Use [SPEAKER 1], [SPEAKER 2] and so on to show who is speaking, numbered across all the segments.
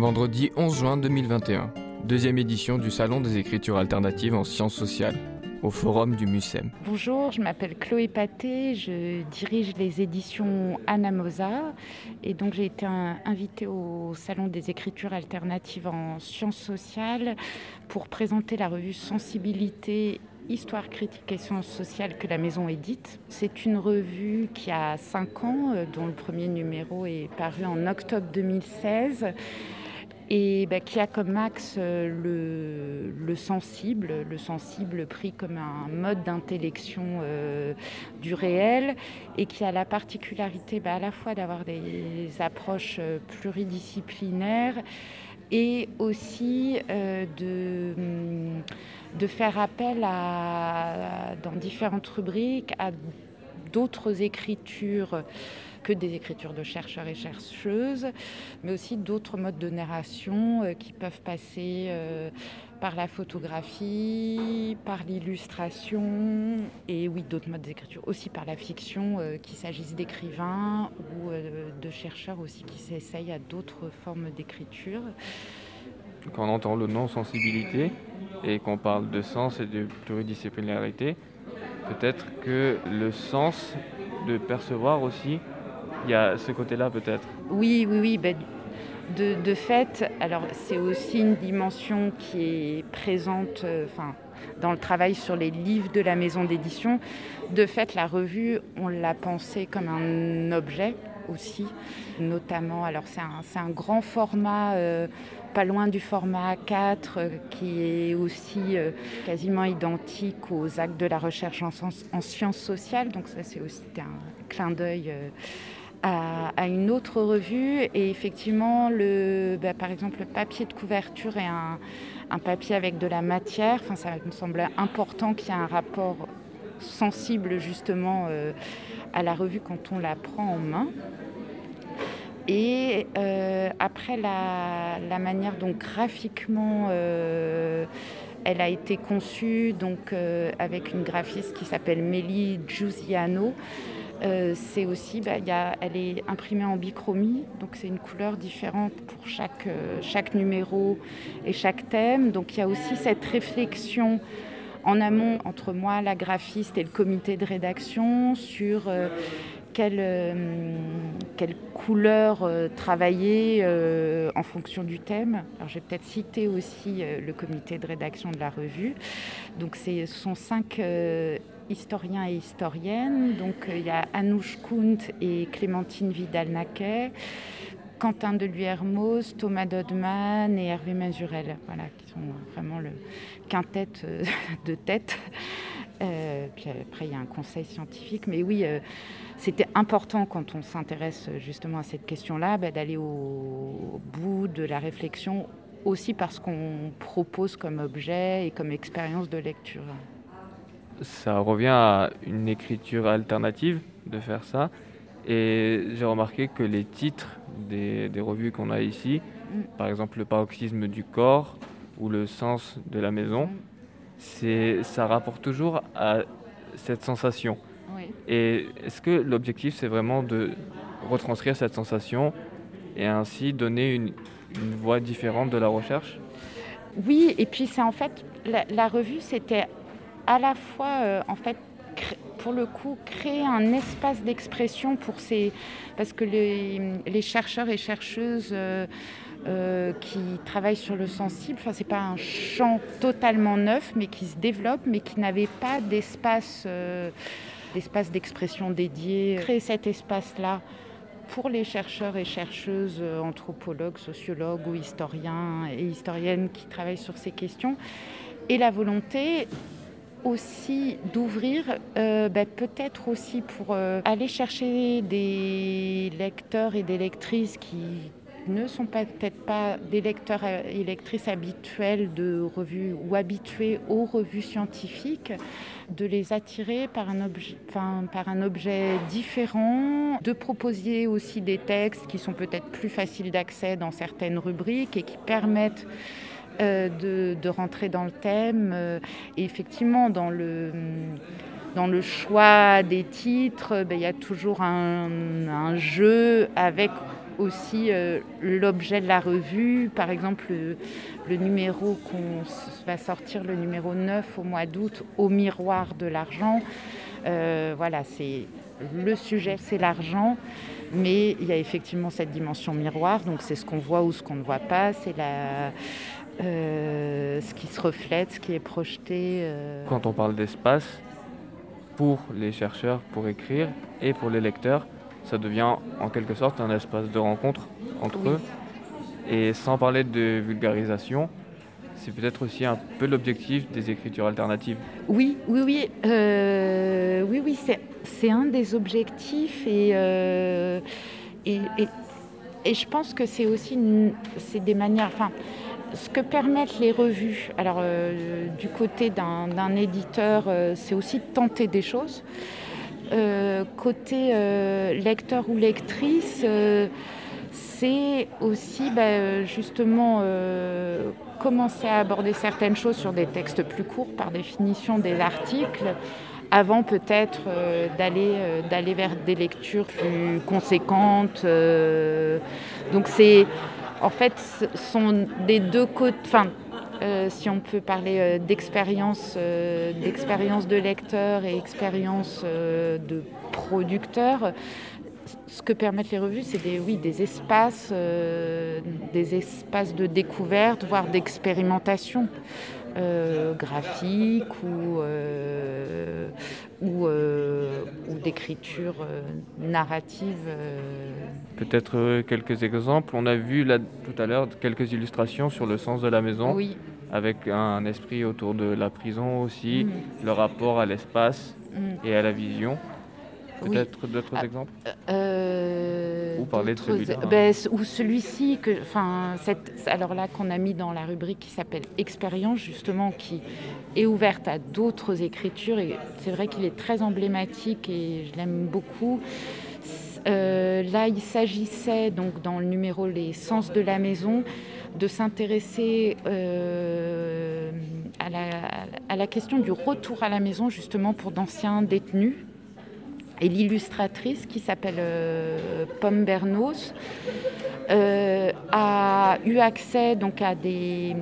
[SPEAKER 1] Vendredi 11 juin 2021, deuxième édition du Salon des écritures alternatives en sciences sociales au forum du MUSEM.
[SPEAKER 2] Bonjour, je m'appelle Chloé Paté, je dirige les éditions Anamosa et donc j'ai été invitée au Salon des écritures alternatives en sciences sociales pour présenter la revue Sensibilité Histoire critique et sciences sociales que la maison édite. C'est une revue qui a 5 ans, euh, dont le premier numéro est paru en octobre 2016 et qui a comme axe euh, le, sensible, le sensible pris comme un mode d'intellection euh, du réel et qui a la particularité bah, à la fois d'avoir des approches euh, pluridisciplinaires et aussi de, de faire appel dans différentes rubriques à d'autres écritures que des écritures de chercheurs et chercheuses, mais aussi d'autres modes de narration euh, qui peuvent passer euh, par la photographie, par l'illustration, et oui, d'autres modes d'écriture, aussi par la fiction, euh, qu'il s'agisse d'écrivains ou de chercheurs aussi qui s'essayent à d'autres formes d'écriture.
[SPEAKER 1] Quand on entend le nom sensibilité et qu'on parle de sens et de pluridisciplinarité, peut-être que le sens de percevoir aussi il y a ce côté-là peut-être.
[SPEAKER 2] Oui, oui, oui. Ben, de, fait, alors c'est aussi une dimension qui est présente euh, dans le travail sur les livres de la maison d'édition. De fait, la revue, on l'a pensée comme un objet aussi, notamment, alors c'est un, un, grand format, euh, pas loin du format A4, euh, qui est aussi quasiment identique aux actes de la recherche en, en sciences sociales, donc ça c'est aussi un clin d'œil à, une autre revue. Et effectivement, le, bah, par exemple, le papier de couverture est un, papier avec de la matière. Enfin, ça me semble important qu'il y ait un rapport sensible justement euh, à la revue quand on la prend en main. Et euh, après, la, manière dont graphiquement euh, elle a été conçue, donc avec une graphiste qui s'appelle Mélie Giusiano, euh, c'est aussi, bah, elle est imprimée en bichromie, donc c'est une couleur différente pour chaque, euh, chaque numéro et chaque thème. Donc il y a aussi cette réflexion en amont entre moi, la graphiste et le comité de rédaction sur euh, quelle, quelle, couleur travailler en fonction du thème. Alors j'ai peut-être cité aussi le comité de rédaction de la revue. Donc ce sont cinq historiens et historiennes. Donc euh, il y a Anouche Kunt et Clémentine Vidal-Naquet, Quentin de Hermos, Thomas Dodman et Hervé Mazurel, voilà, qui sont vraiment le quintet euh, de tête. Euh, puis après, il y a un conseil scientifique. Mais oui, c'était important quand on s'intéresse justement à cette question-là, bah, d'aller au, bout de la réflexion, aussi parce qu'on propose comme objet et comme expérience de lecture
[SPEAKER 1] ça revient à une écriture alternative de faire ça. Et j'ai remarqué que les titres des, revues qu'on a ici, mm. par exemple le paroxysme du corps ou le sens de la maison, mm. c'est, ça rapporte toujours à cette sensation. Et est-ce que l'objectif c'est vraiment de retranscrire cette sensation et ainsi donner une, voix différente de la recherche?
[SPEAKER 2] Oui, et puis c'est en fait, la revue c'était à la fois, euh, en fait, pour le coup, créer un espace d'expression pour ces... Parce que les, chercheurs et chercheuses euh, euh, qui travaillent sur le sensible, enfin, ce n'est pas un champ totalement neuf, mais qui se développe, mais qui n'avait pas d'espace d'espace d'expression dédié. Créer cet espace-là pour les chercheurs et chercheuses, anthropologues, sociologues ou historiens et historiennes qui travaillent sur ces questions, et la volonté aussi d'ouvrir, euh, ben, peut-être aussi pour euh, aller chercher des lecteurs et des lectrices qui ne sont peut-être pas des lecteurs et lectrices habituels de revues ou habitués aux revues scientifiques, de les attirer par un objet, par un objet différent, de proposer aussi des textes qui sont peut-être plus faciles d'accès dans certaines rubriques et qui permettent euh, de, rentrer dans le thème. Euh, et effectivement, dans le, dans le choix des titres, ben, il y a toujours un, jeu avec aussi l'objet de la revue. Par exemple, le, numéro qu'on va sortir, le numéro 9 au mois d'août, au miroir de l'argent. voilà, c'est le sujet, c'est l'argent. Mais il y a effectivement cette dimension miroir, donc c'est ce qu'on voit ou ce qu'on ne voit pas, c'est la, euh, ce qui se reflète, ce qui est projeté. Euh.
[SPEAKER 1] Quand on parle d'espace, pour les chercheurs, pour écrire, et pour les lecteurs, ça devient en quelque sorte un espace de rencontre entre eux. Et sans parler de vulgarisation, c'est peut-être aussi un peu l'objectif des écritures alternatives.
[SPEAKER 2] Oui, oui, oui, euh, oui, oui, c'est un des objectifs et, euh, et, et, je pense que c'est aussi c'est des manières, enfin, ce que permettent les revues, alors euh, du côté d'un éditeur, c'est aussi de tenter des choses. Côté lecteur ou lectrice, c'est aussi bah, justement commencer à aborder certaines choses sur des textes plus courts, par définition des articles, avant peut-être euh, d'aller euh, vers des lectures plus conséquentes. Euh. donc c'est en fait ce sont des deux côtés. Si on peut parler d'expérience, d'expérience de lecteur et expérience de producteur, ce que permettent les revues, c'est des, oui, des espaces, euh, des espaces de découverte, voire d'expérimentation euh, graphique euh, ou d'écriture narrative.
[SPEAKER 1] Peut-être quelques exemples. On a vu là tout à l'heure quelques illustrations sur le sens de la maison.
[SPEAKER 2] Oui.
[SPEAKER 1] Avec un esprit autour de la prison aussi, mm. le rapport à l'espace mm. et à la vision. Peut-être d'autres ah, exemples?
[SPEAKER 2] euh,
[SPEAKER 1] Ou parler de celui-là
[SPEAKER 2] ben, Ou celui-ci, que, alors là qu'on a mis dans la rubrique qui s'appelle Expérience, justement, qui est ouverte à d'autres écritures. Et c'est vrai qu'il est très emblématique et je l'aime beaucoup. Euh, là, il s'agissait, donc dans le numéro Les sens de la maison, de s'intéresser euh, à, la, à, la, question du retour à la maison, justement, pour d'anciens détenus et l'illustratrice qui s'appelle euh, Pomme Bernos euh, a eu accès donc à des,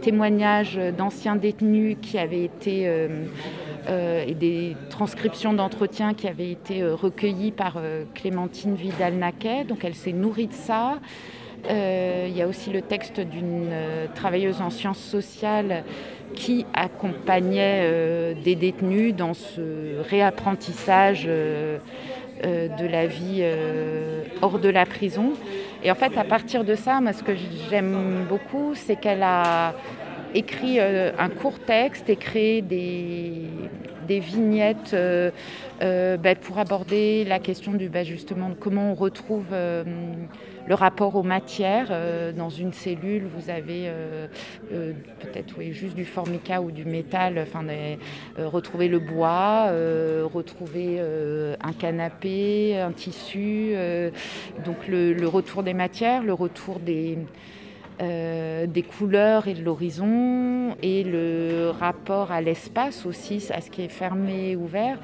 [SPEAKER 2] témoignages d'anciens détenus qui avaient été euh, et des transcriptions d'entretiens qui avaient été recueillies par Clémentine Vidal-Naquet. Donc elle s'est nourrie de ça. il y a aussi le texte d'une travailleuse en sciences sociales qui accompagnait euh, des détenus dans ce réapprentissage euh, euh, de la vie hors de la prison. Et en fait, à partir de ça, moi, ce que j'aime beaucoup, c'est qu'elle a écrit un court texte et créé des, des vignettes bah, pour aborder la question du bah, justement de comment on retrouve le rapport aux matières. Euh, dans une cellule, vous avez euh, euh, peut-être oui, juste du formica ou du métal, enfin, retrouver le bois, retrouver un canapé, un tissu, donc le, retour des matières, le retour des, des couleurs et de l'horizon et le rapport à l'espace aussi, à ce qui est fermé et ouvert.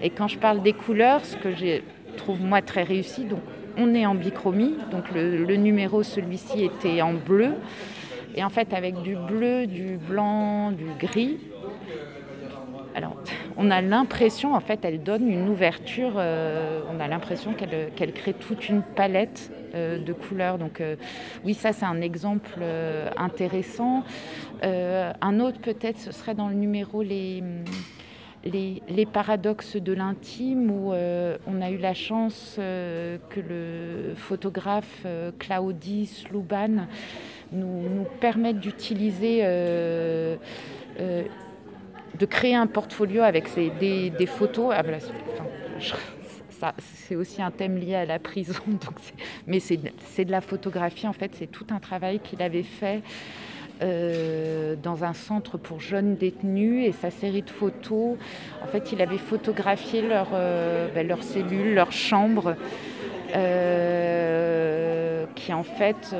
[SPEAKER 2] Et quand je parle des couleurs, ce que je trouve moi très réussi, donc on est en bichromie, donc le, numéro, celui-ci était en bleu. Et en fait, avec du bleu, du blanc, du gris, alors, on a l'impression, en fait, elle donne une ouverture, euh, on a l'impression qu'elle crée toute une palette euh, de couleurs. Donc, euh, oui, ça, c'est un exemple intéressant. un autre, peut-être, ce serait dans le numéro Les paradoxes de l'intime où euh, on a eu la chance euh, que le photographe euh, Claudie Sluban nous, permette d'utiliser, de créer un portfolio avec des, photos. Ah, c'est aussi un thème lié à la prison, mais c'est de la photographie en fait, c'est tout un travail qu'il avait fait euh, dans un centre pour jeunes détenus et sa série de photos. En fait, il avait photographié euh, ben, leurs cellules, leurs chambres, euh, qui en fait,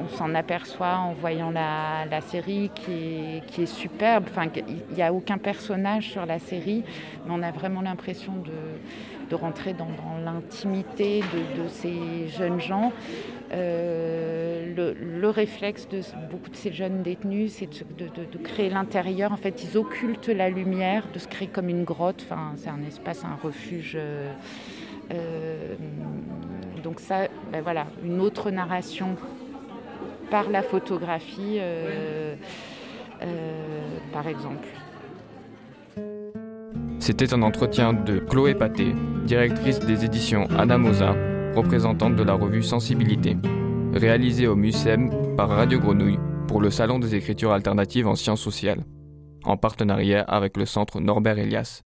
[SPEAKER 2] on, s'en aperçoit en voyant la, série qui est, qui est superbe. Enfin, il n'y a aucun personnage sur la série, mais on a vraiment l'impression de rentrer dans, l'intimité de, ces jeunes gens. Euh, le, réflexe de beaucoup de ces jeunes détenus, c'est de, créer l'intérieur. En fait, ils occultent la lumière, de se créer comme une grotte. Enfin, c'est un espace, un refuge. Euh, euh, donc ça, ben voilà, une autre narration par la photographie, par exemple.
[SPEAKER 3] C'était un entretien de Chloé Paté, directrice des éditions Anamosa, représentante de la revue Sensibilité, réalisé au MUSEM par Radio Grenouille pour le Salon des écritures alternatives en sciences sociales, en partenariat avec le Centre Norbert Elias.